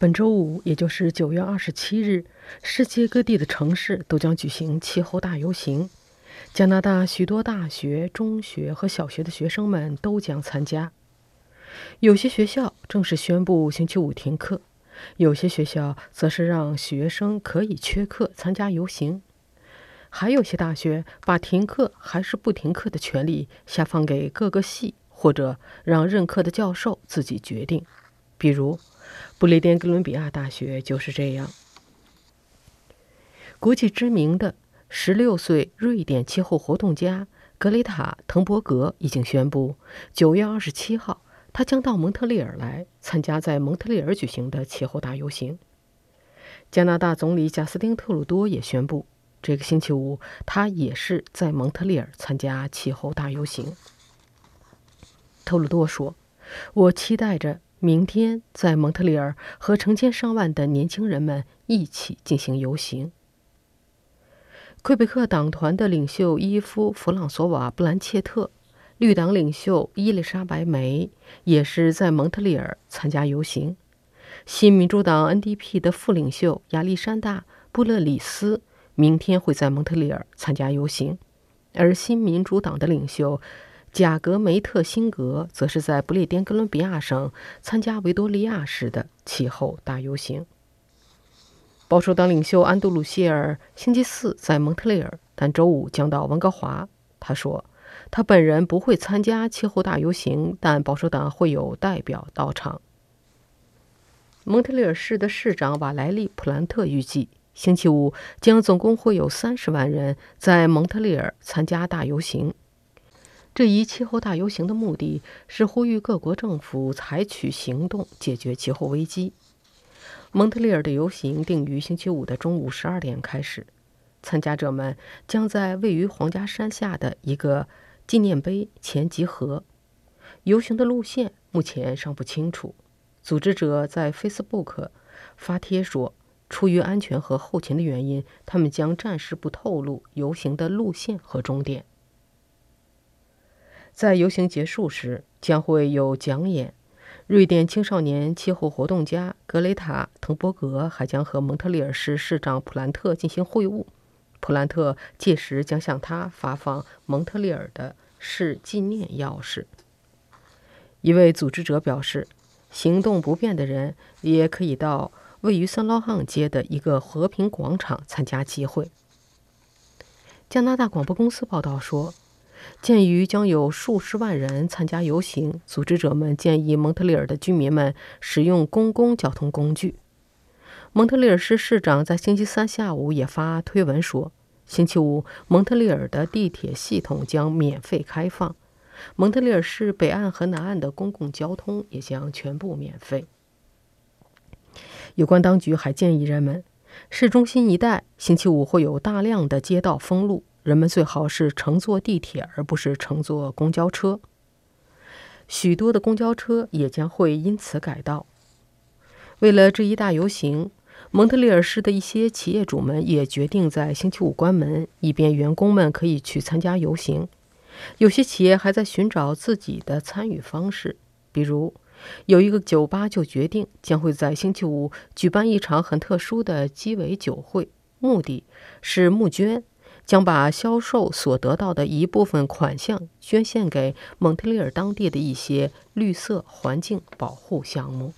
本周五，也就是九月二十七日，世界各地的城市都将举行气候大游行。加拿大许多大学、中学和小学的学生们都将参加。有些学校正式宣布星期五停课，有些学校则是让学生可以缺课参加游行。还有些大学把停课还是不停课的权利下放给各个系，或者让任课的教授自己决定。比如，不列颠哥伦比亚大学就是这样。国际知名的16岁瑞典气候活动家格雷塔·滕伯格已经宣布，9月27号，他将到蒙特利尔来参加在蒙特利尔举行的气候大游行。加拿大总理贾斯汀·特鲁多也宣布，这个星期五他也是在蒙特利尔参加气候大游行。特鲁多说：“我期待着。”明天，在蒙特利尔和成千上万的年轻人们一起进行游行。魁北克党团的领袖伊夫·弗朗索瓦·布兰切特，绿党领袖伊丽莎白·梅也是在蒙特利尔参加游行。新民主党 NDP 的副领袖亚历山大·布勒里斯明天会在蒙特利尔参加游行，而新民主党的领袖。贾格梅特辛格则是在不列颠哥伦比亚省参加维多利亚市的气候大游行。保守党领袖安杜鲁谢尔星期四在蒙特利尔，但周五将到温哥华。他说，他本人不会参加气候大游行，但保守党会有代表到场。蒙特利尔市的市长瓦莱利·普兰特预计，星期五将总共会有三十万人在蒙特利尔参加大游行。这一气候大游行的目的是呼吁各国政府采取行动解决气候危机。蒙特利尔的游行定于星期五的中午十二点开始，参加者们将在位于皇家山下的一个纪念碑前集合。游行的路线目前尚不清楚。组织者在 Facebook 发帖说，出于安全和后勤的原因，他们将暂时不透露游行的路线和终点。在游行结束时，将会有讲演。瑞典青少年气候活动家格雷塔·滕伯格还将和蒙特利尔市市长普兰特进行会晤。普兰特届时将向他发放蒙特利尔的市纪念钥匙。一位组织者表示，行动不便的人也可以到位于圣劳汉街的一个和平广场参加集会。加拿大广播公司报道说。鉴于将有数十万人参加游行，组织者们建议蒙特利尔的居民们使用公共交通工具。蒙特利尔市市长在星期三下午也发推文说，星期五蒙特利尔的地铁系统将免费开放，蒙特利尔市北岸和南岸的公共交通也将全部免费。有关当局还建议人们，市中心一带星期五会有大量的街道封路。人们最好是乘坐地铁，而不是乘坐公交车。许多的公交车也将会因此改道。为了这一大游行，蒙特利尔市的一些企业主们也决定在星期五关门，以便员工们可以去参加游行。有些企业还在寻找自己的参与方式，比如有一个酒吧就决定将会在星期五举办一场很特殊的鸡尾酒会，目的是募捐。将把销售所得到的一部分款项捐献给蒙特利尔当地的一些绿色环境保护项目。